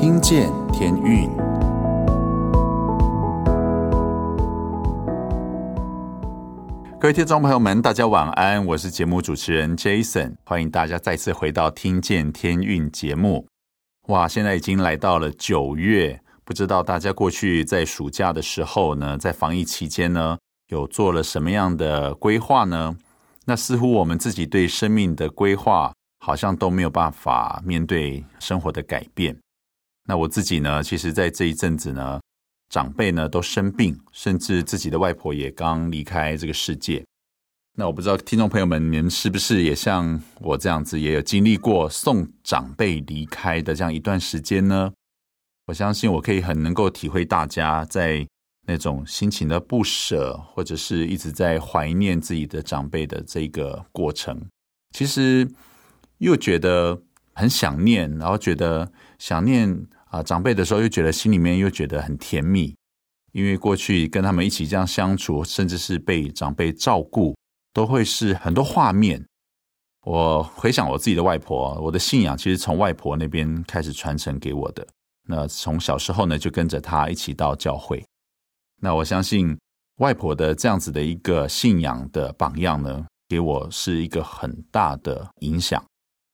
听见天运。各位听众朋友们，大家晚安，我是节目主持人 Jason，欢迎大家再次回到《听见天运》节目。哇，现在已经来到了九月，不知道大家过去在暑假的时候呢，在防疫期间呢，有做了什么样的规划呢？那似乎我们自己对生命的规划，好像都没有办法面对生活的改变。那我自己呢，其实在这一阵子呢，长辈呢都生病，甚至自己的外婆也刚离开这个世界。那我不知道听众朋友们，你们是不是也像我这样子，也有经历过送长辈离开的这样一段时间呢？我相信我可以很能够体会大家在。那种心情的不舍，或者是一直在怀念自己的长辈的这个过程，其实又觉得很想念，然后觉得想念啊、长辈的时候，又觉得心里面又觉得很甜蜜，因为过去跟他们一起这样相处，甚至是被长辈照顾，都会是很多画面。我回想我自己的外婆，我的信仰其实从外婆那边开始传承给我的。那从小时候呢，就跟着她一起到教会。那我相信外婆的这样子的一个信仰的榜样呢，给我是一个很大的影响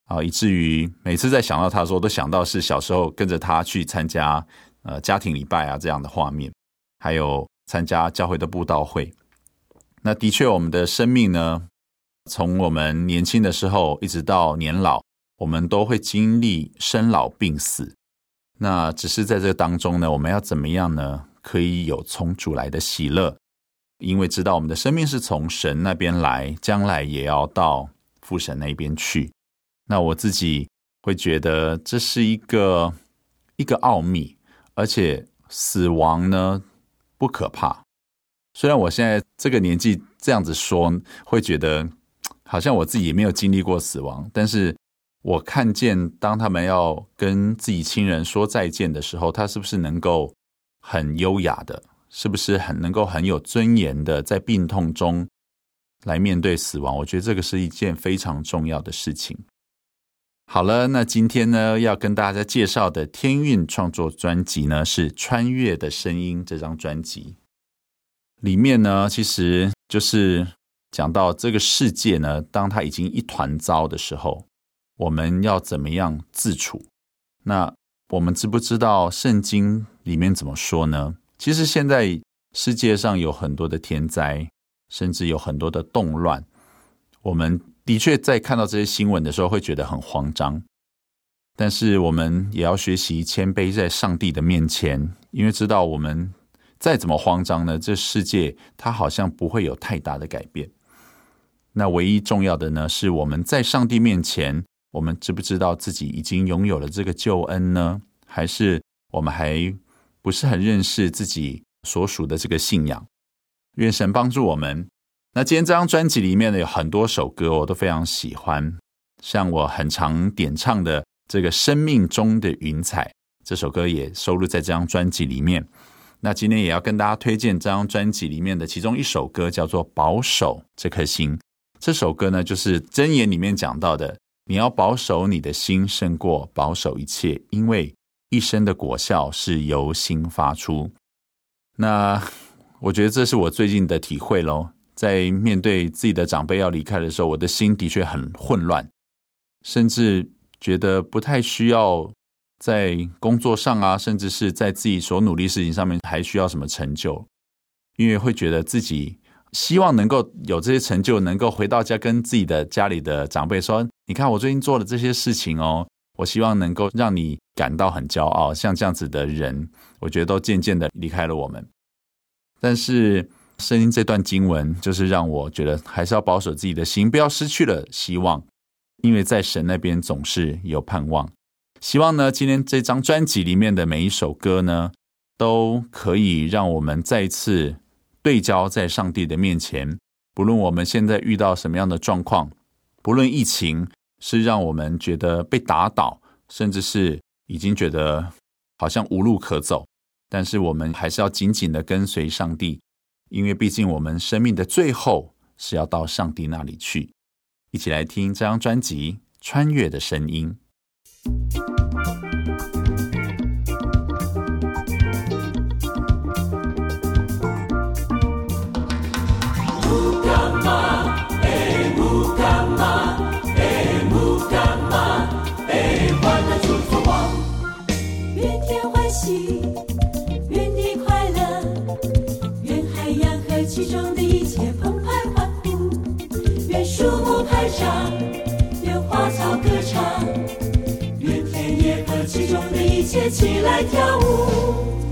啊，以至于每次在想到他的时候，都想到是小时候跟着他去参加呃家庭礼拜啊这样的画面，还有参加教会的布道会。那的确，我们的生命呢，从我们年轻的时候一直到年老，我们都会经历生老病死。那只是在这当中呢，我们要怎么样呢？可以有从主来的喜乐，因为知道我们的生命是从神那边来，将来也要到父神那边去。那我自己会觉得这是一个一个奥秘，而且死亡呢不可怕。虽然我现在这个年纪这样子说，会觉得好像我自己也没有经历过死亡，但是我看见当他们要跟自己亲人说再见的时候，他是不是能够？很优雅的，是不是很能够很有尊严的在病痛中来面对死亡？我觉得这个是一件非常重要的事情。好了，那今天呢要跟大家介绍的天韵创作专辑呢是《穿越的声音》这张专辑。里面呢其实就是讲到这个世界呢，当它已经一团糟的时候，我们要怎么样自处？那我们知不知道圣经里面怎么说呢？其实现在世界上有很多的天灾，甚至有很多的动乱。我们的确在看到这些新闻的时候，会觉得很慌张。但是我们也要学习谦卑在上帝的面前，因为知道我们再怎么慌张呢，这世界它好像不会有太大的改变。那唯一重要的呢，是我们在上帝面前。我们知不知道自己已经拥有了这个救恩呢？还是我们还不是很认识自己所属的这个信仰？愿神帮助我们。那今天这张专辑里面呢，有很多首歌我都非常喜欢，像我很常点唱的这个《生命中的云彩》这首歌也收录在这张专辑里面。那今天也要跟大家推荐这张专辑里面的其中一首歌，叫做《保守这颗心》。这首歌呢，就是箴言里面讲到的。你要保守你的心，胜过保守一切，因为一生的果效是由心发出。那我觉得这是我最近的体会喽。在面对自己的长辈要离开的时候，我的心的确很混乱，甚至觉得不太需要在工作上啊，甚至是在自己所努力事情上面还需要什么成就，因为会觉得自己。希望能够有这些成就，能够回到家跟自己的家里的长辈说：“你看我最近做了这些事情哦。”我希望能够让你感到很骄傲。像这样子的人，我觉得都渐渐的离开了我们。但是圣经这段经文，就是让我觉得还是要保守自己的心，不要失去了希望，因为在神那边总是有盼望。希望呢，今天这张专辑里面的每一首歌呢，都可以让我们再次。对焦在上帝的面前，不论我们现在遇到什么样的状况，不论疫情是让我们觉得被打倒，甚至是已经觉得好像无路可走，但是我们还是要紧紧的跟随上帝，因为毕竟我们生命的最后是要到上帝那里去。一起来听这张专辑《穿越的声音》。中的一切澎湃欢呼愿树木拍掌愿花草歌唱愿田野和其中的一切起来跳舞。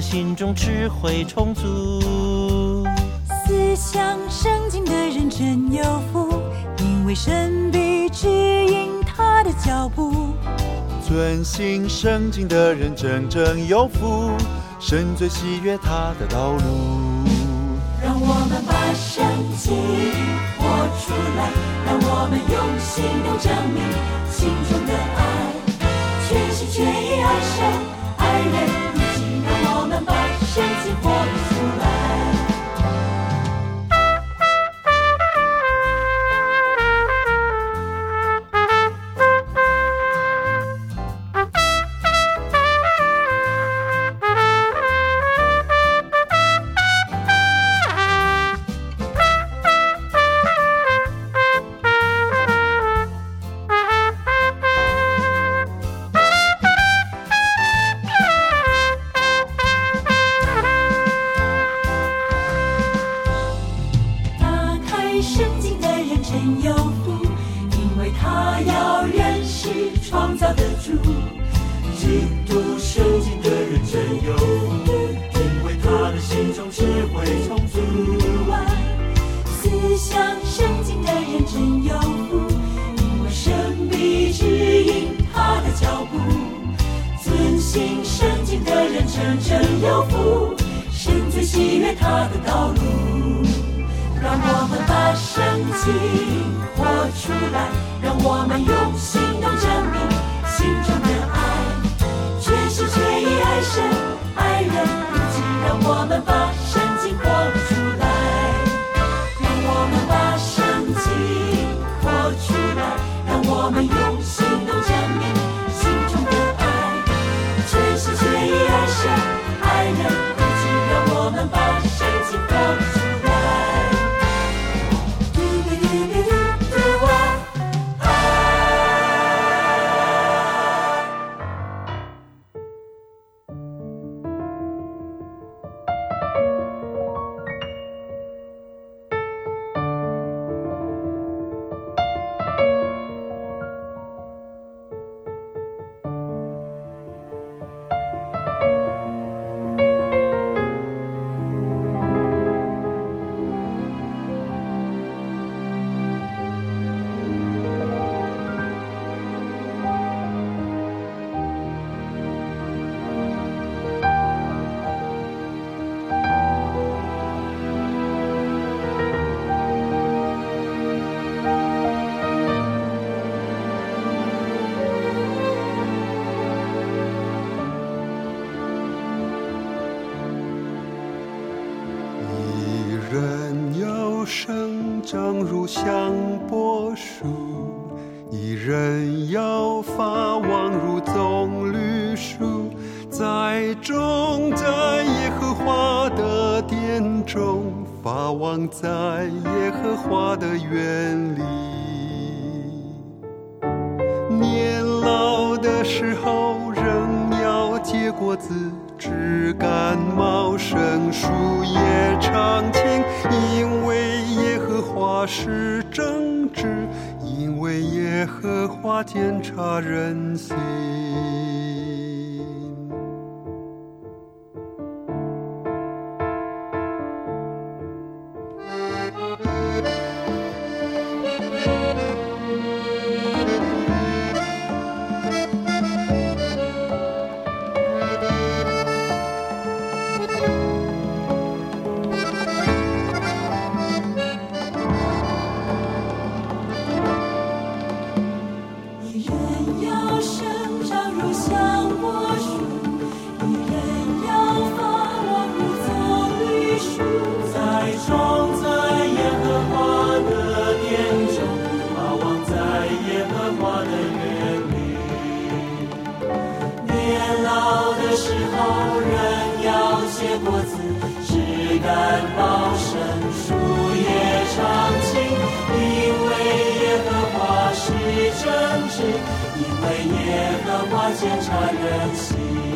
心中智慧充足，思想圣经的人真有福，因为神必指引他的脚步。遵行圣经的人真正有福，神最喜悦他的道路。让我们把圣经活出来，让我们用行动证明心中的爱，全心全意爱神煎茶人闲。果子，枝干茂盛，树叶常青。因为耶和华是真直，因为耶和华检察人心。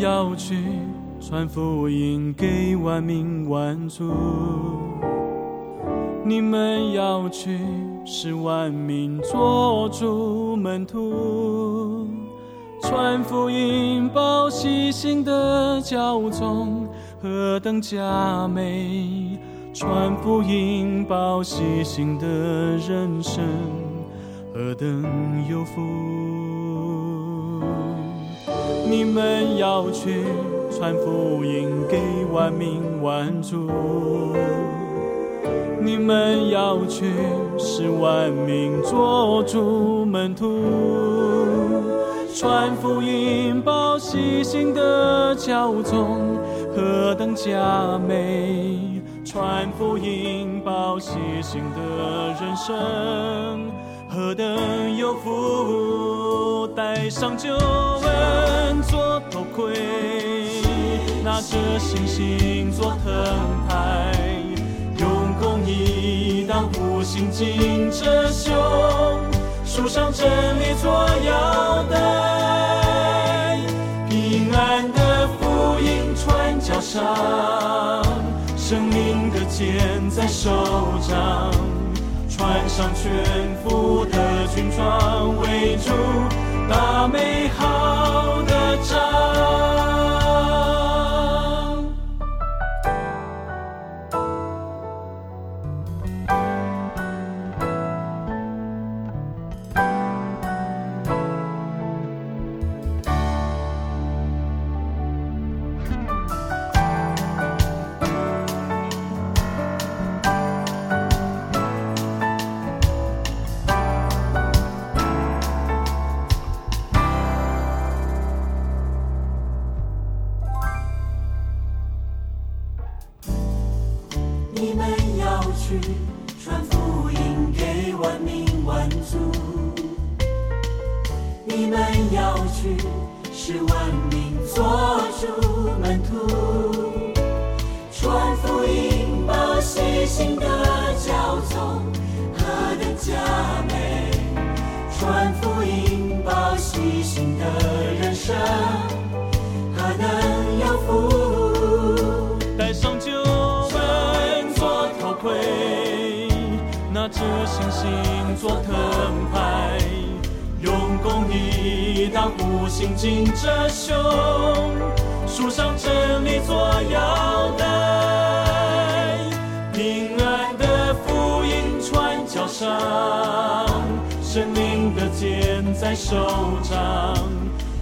要去传福音给万民万族，你们要去使万民作主门徒，传福音报喜信的教宗何等佳美，传福音报喜信的人生何等有福。你们要去传福音给万民万族，你们要去使万民作主门徒，传福音报喜信的教宗何等佳美，传福音报喜信的人生。何等有福，戴上救恩。做头盔，拿着信心做藤牌，用公义当护心镜遮胸，束上真理做腰带，平安的福音穿脚上，生命的剑在手掌，穿上全副的军装，为主把美好。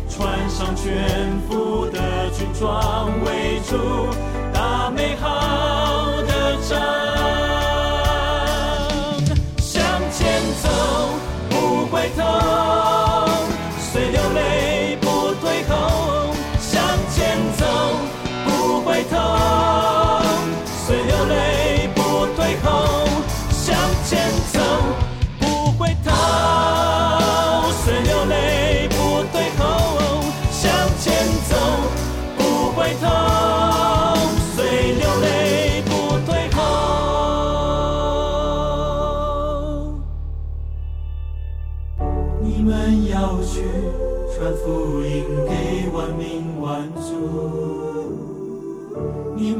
穿上全副的军装为主打美好的战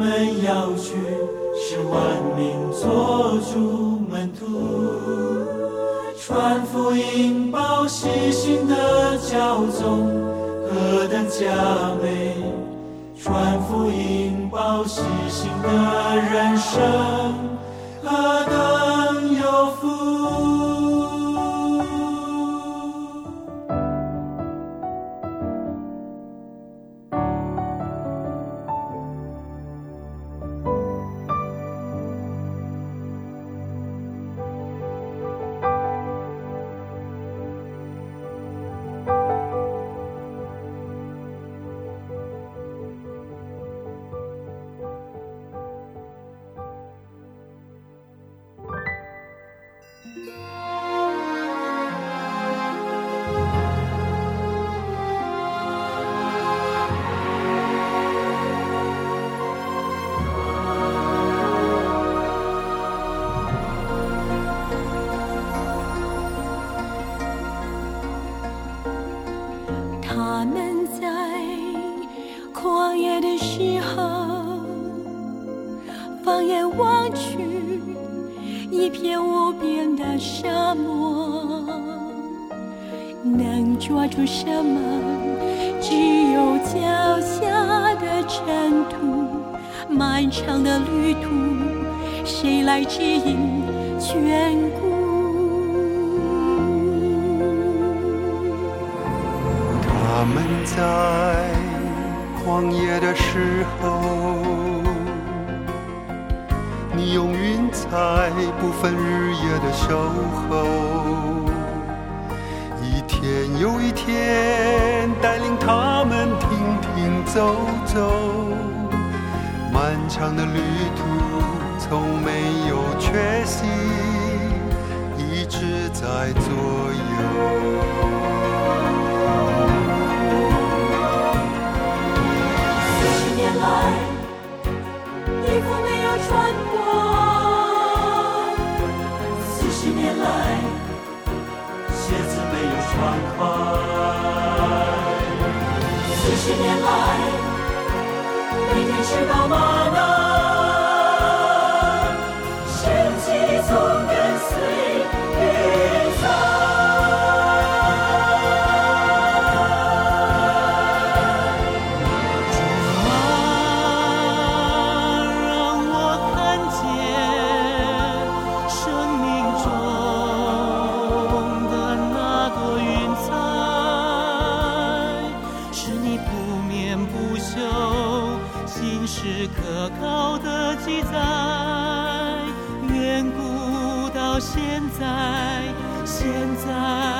我们要去使万民做主门徒，传福音报喜信的教宗，何等加美！传福音报喜信的人生，何等。在旷野的时候你用云彩不分日夜的守候一天又一天带领他们停停走走。漫长的旅途从没有缺席一直在左右。四十年来，每天吃饱吗可靠的记载远古到现在现在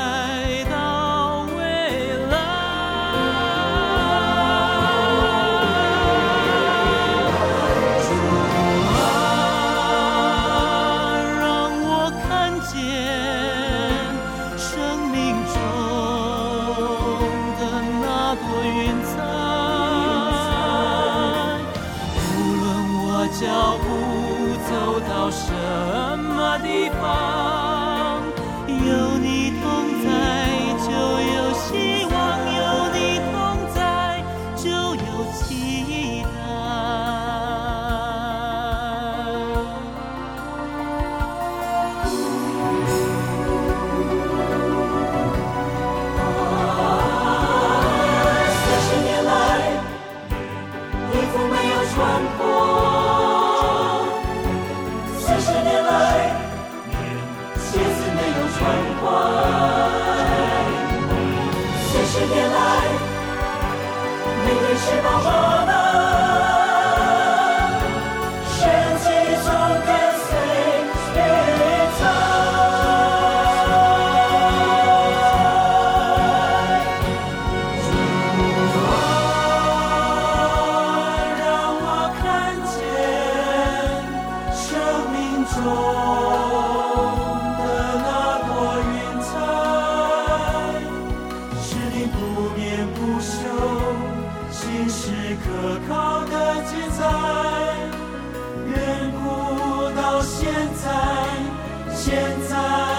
现在现在。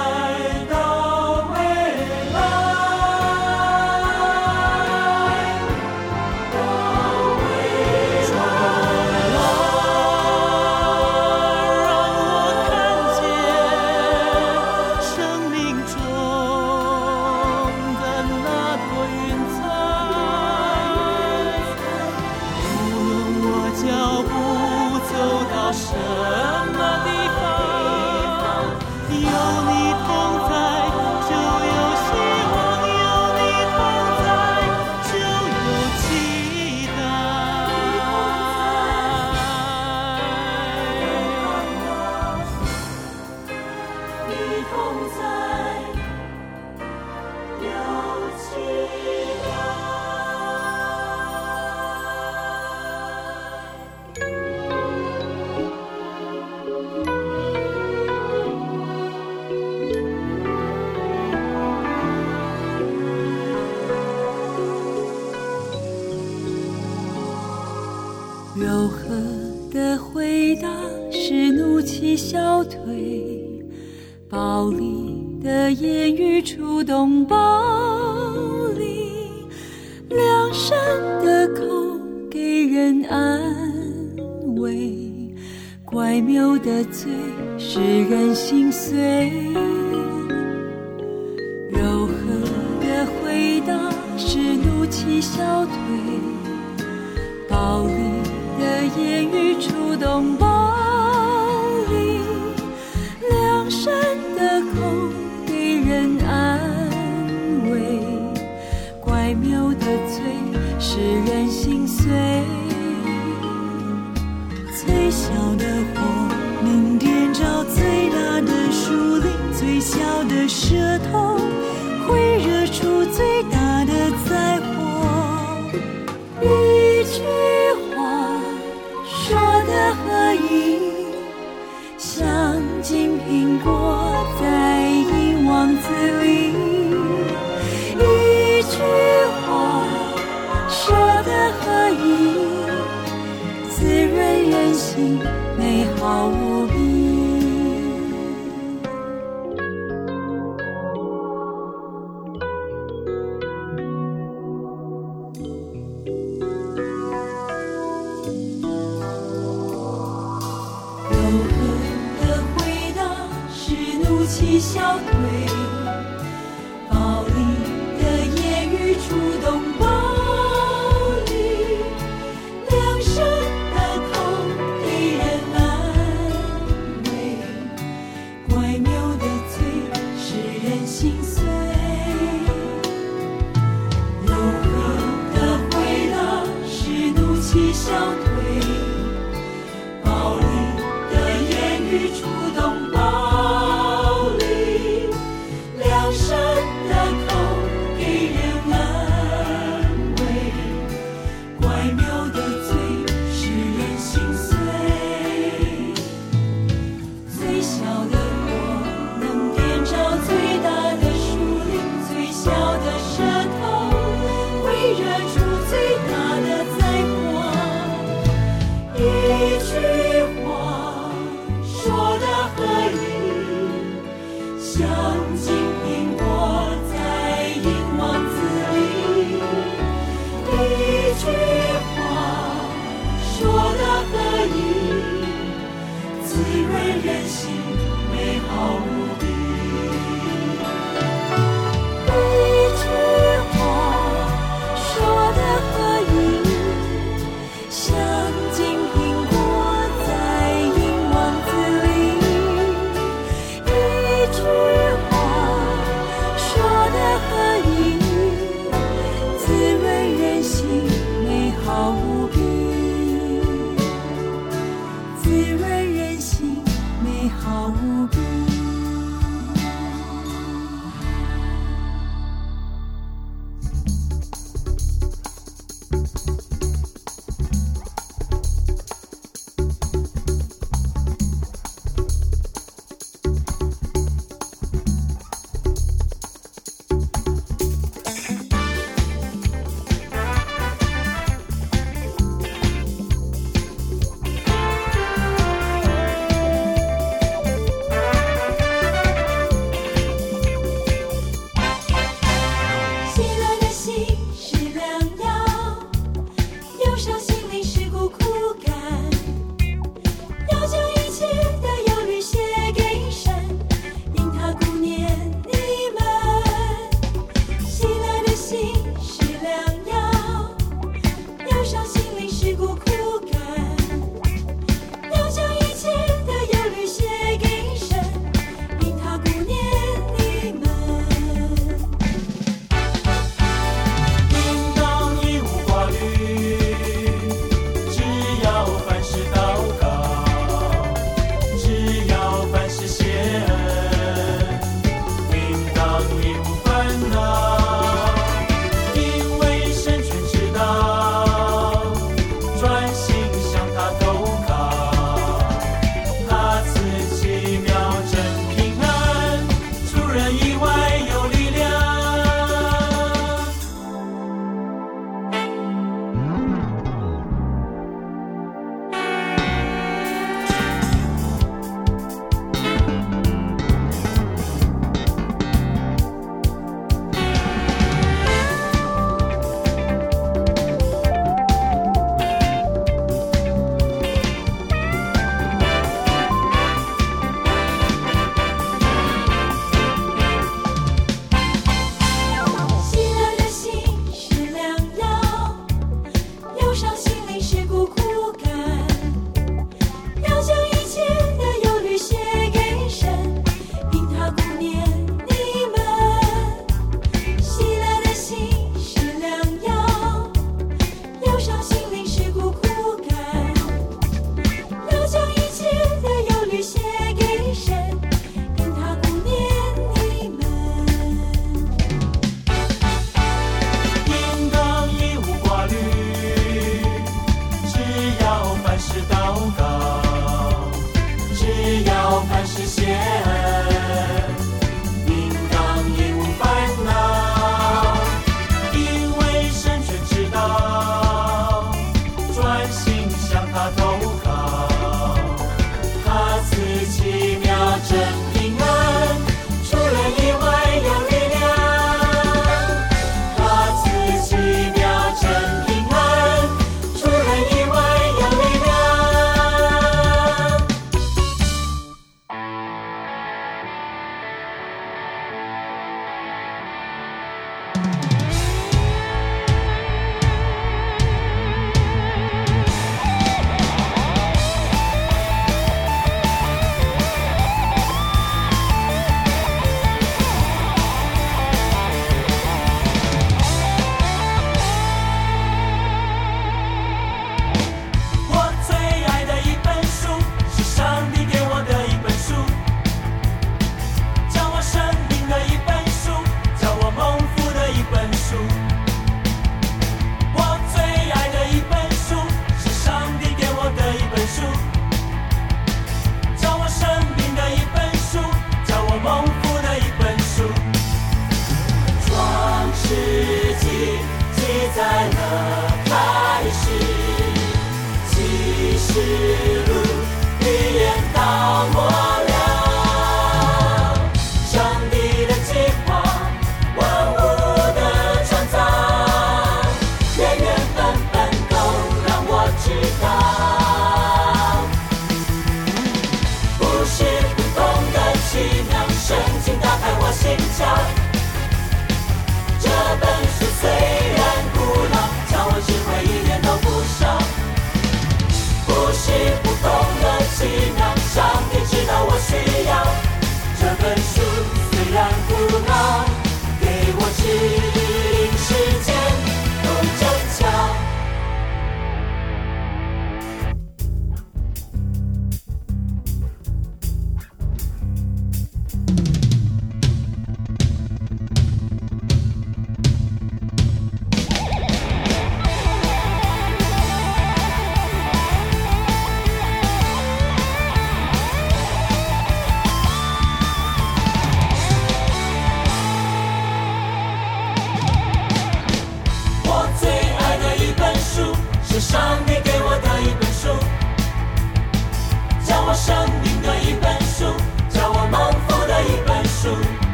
的醉，使人心碎。最小的火能点着最大的树林，最小的舌头。home.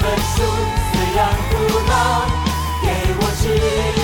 本书虽然古老，给我指引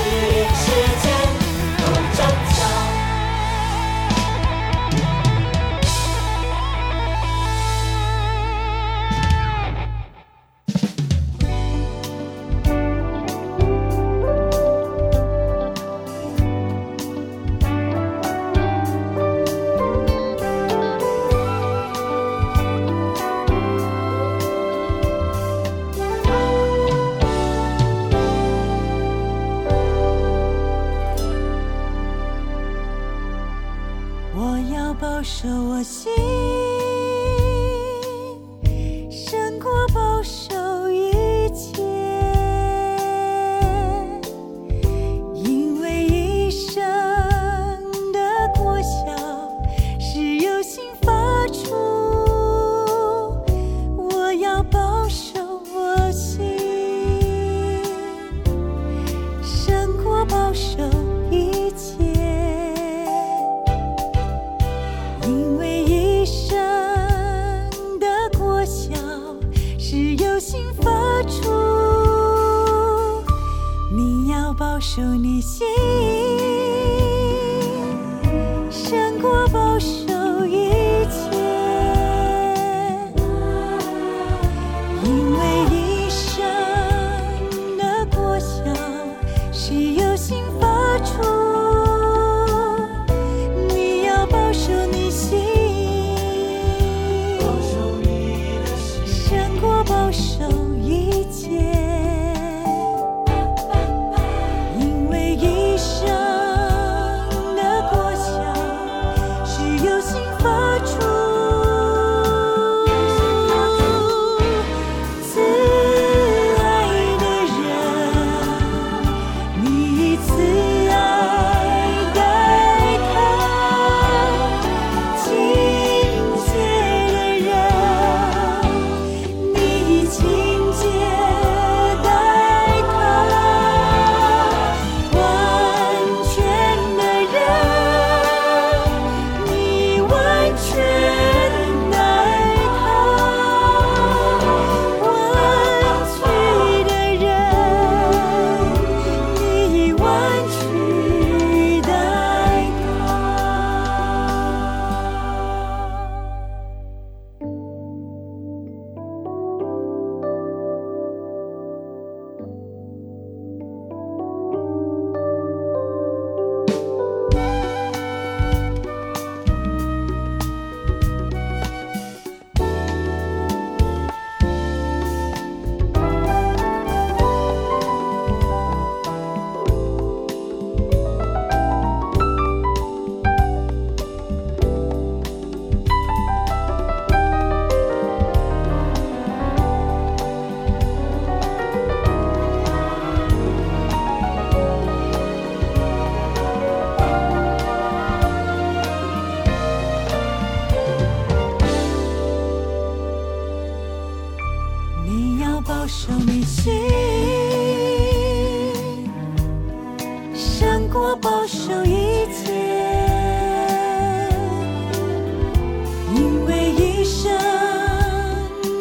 一生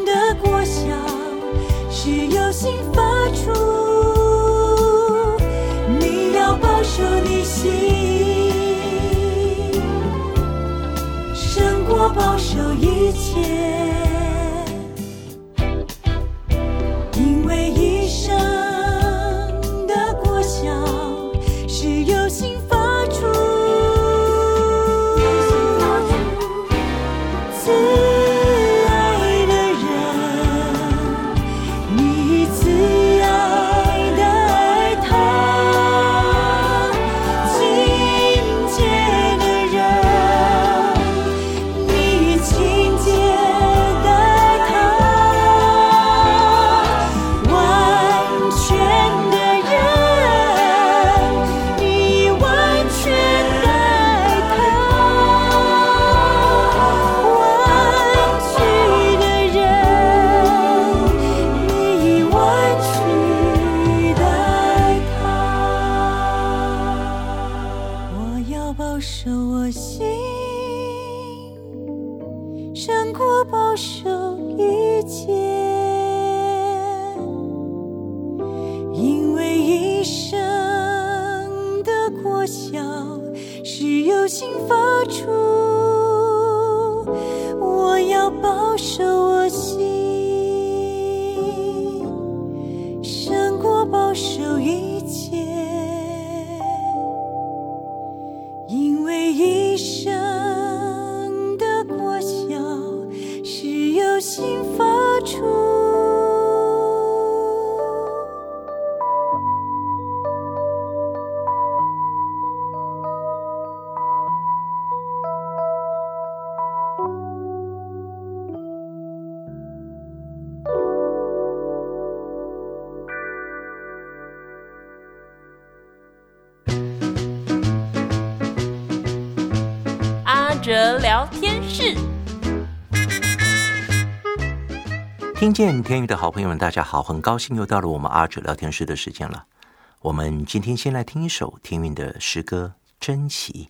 的过想是由心发出你要保守你心胜过保守一切。是，听见天宇的好朋友们，大家好，很高兴又到了我们阿哲聊天室的时间了。我们今天先来听一首天韵的诗歌《珍奇》。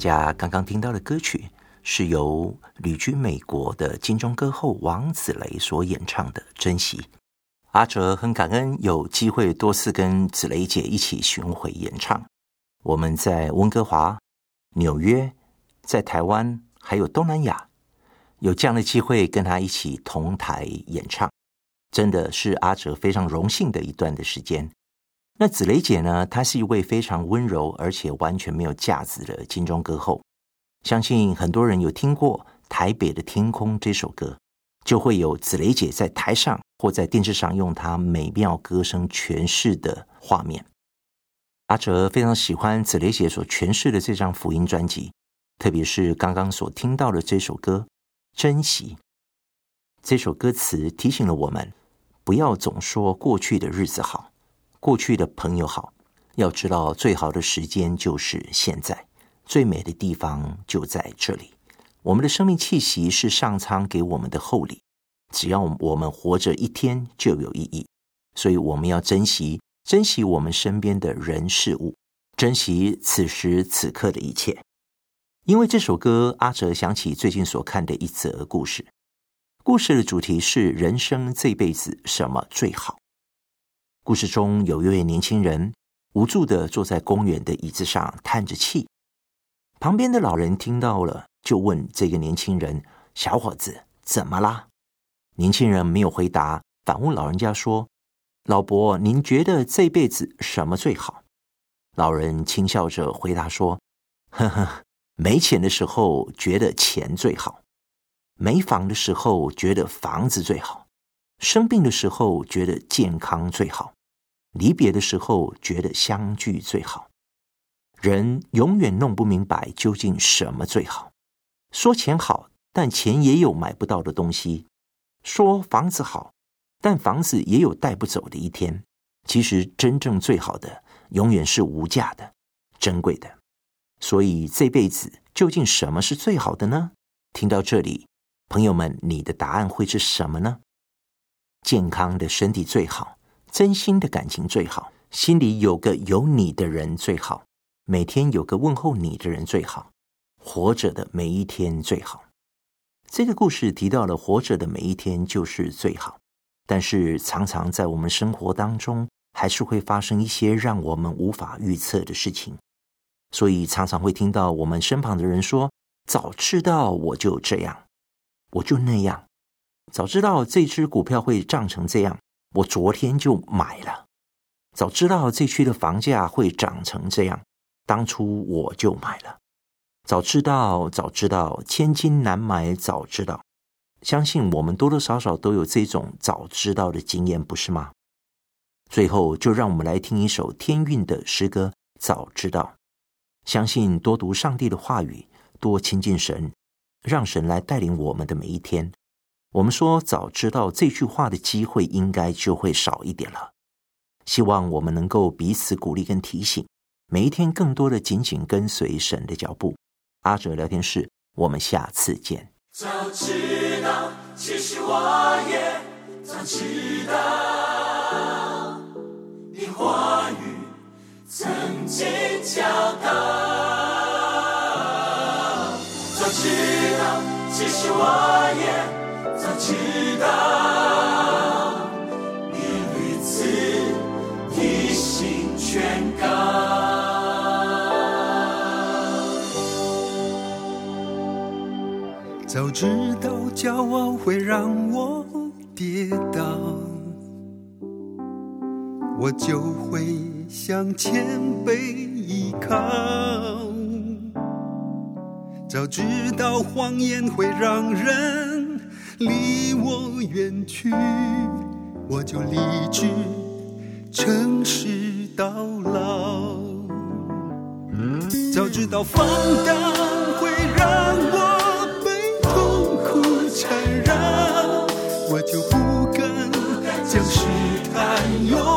大家刚刚听到的歌曲是由旅居美国的金钟歌后王子雷所演唱的《珍惜》。阿哲很感恩有机会多次跟子雷姐一起巡回演唱。我们在温哥华、纽约、在台湾还有东南亚，有这样的机会跟她一起同台演唱，真的是阿哲非常荣幸的一段的时间。那子雷姐呢？她是一位非常温柔而且完全没有架子的金钟歌后。相信很多人有听过《台北的天空》这首歌，就会有子雷姐在台上或在电视上用她美妙歌声诠释的画面。阿哲非常喜欢子雷姐所诠释的这张福音专辑，特别是刚刚所听到的这首歌《珍惜》。这首歌词提醒了我们，不要总说过去的日子好。过去的朋友好，要知道最好的时间就是现在，最美的地方就在这里。我们的生命气息是上苍给我们的厚礼，只要我们活着一天就有意义，所以我们要珍惜，珍惜我们身边的人事物，珍惜此时此刻的一切。因为这首歌，阿哲想起最近所看的一则故事，故事的主题是人生这辈子什么最好。故事中有一位年轻人无助地坐在公园的椅子上叹着气，旁边的老人听到了，就问这个年轻人：“小伙子，怎么啦？”年轻人没有回答，反问老人家说：“老伯，您觉得这辈子什么最好？”老人轻笑着回答说：“呵呵，没钱的时候觉得钱最好，没房的时候觉得房子最好。”生病的时候觉得健康最好，离别的时候觉得相聚最好。人永远弄不明白究竟什么最好。说钱好，但钱也有买不到的东西；说房子好，但房子也有带不走的一天。其实真正最好的，永远是无价的、珍贵的。所以这辈子究竟什么是最好的呢？听到这里，朋友们，你的答案会是什么呢？健康的身体最好，真心的感情最好，心里有个有你的人最好，每天有个问候你的人最好，活着的每一天最好。这个故事提到了活着的每一天就是最好，但是常常在我们生活当中，还是会发生一些让我们无法预测的事情，所以常常会听到我们身旁的人说：“早知道我就这样，我就那样。”早知道这只股票会涨成这样，我昨天就买了。早知道这区的房价会涨成这样，当初我就买了。早知道，早知道，千金难买早知道。相信我们多多少少都有这种早知道的经验，不是吗？最后，就让我们来听一首天韵的诗歌《早知道》。相信多读上帝的话语，多亲近神，让神来带领我们的每一天。我们说早知道这句话的机会应该就会少一点了。希望我们能够彼此鼓励跟提醒，每一天更多的紧紧跟随神的脚步。阿哲聊天室，我们下次见。早知道，其实我也早知道，你话语曾经教导。早知道，其实我也。知道，你屡次，一心全刚。早知道骄傲会让我跌倒，我就会向前辈依靠。早知道谎言会让人。离我远去，我就立志诚实到老。早知道放荡会让我被痛苦缠绕，我就不敢将试探拥。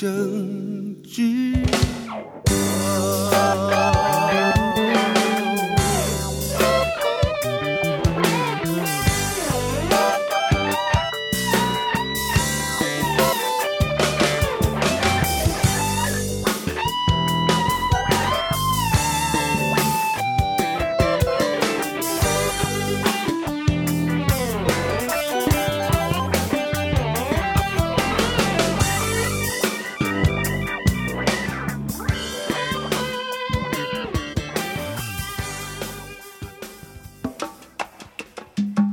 真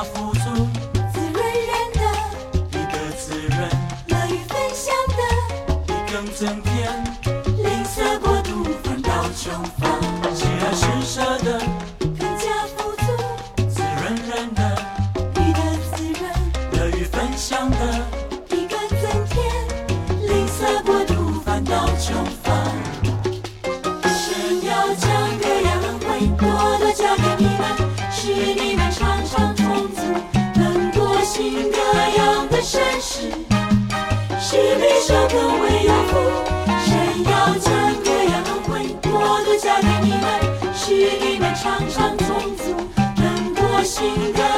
Now for 山石是壁上更为有福谁要将月亮安徽我都嫁给你们是你们常常种族能过新的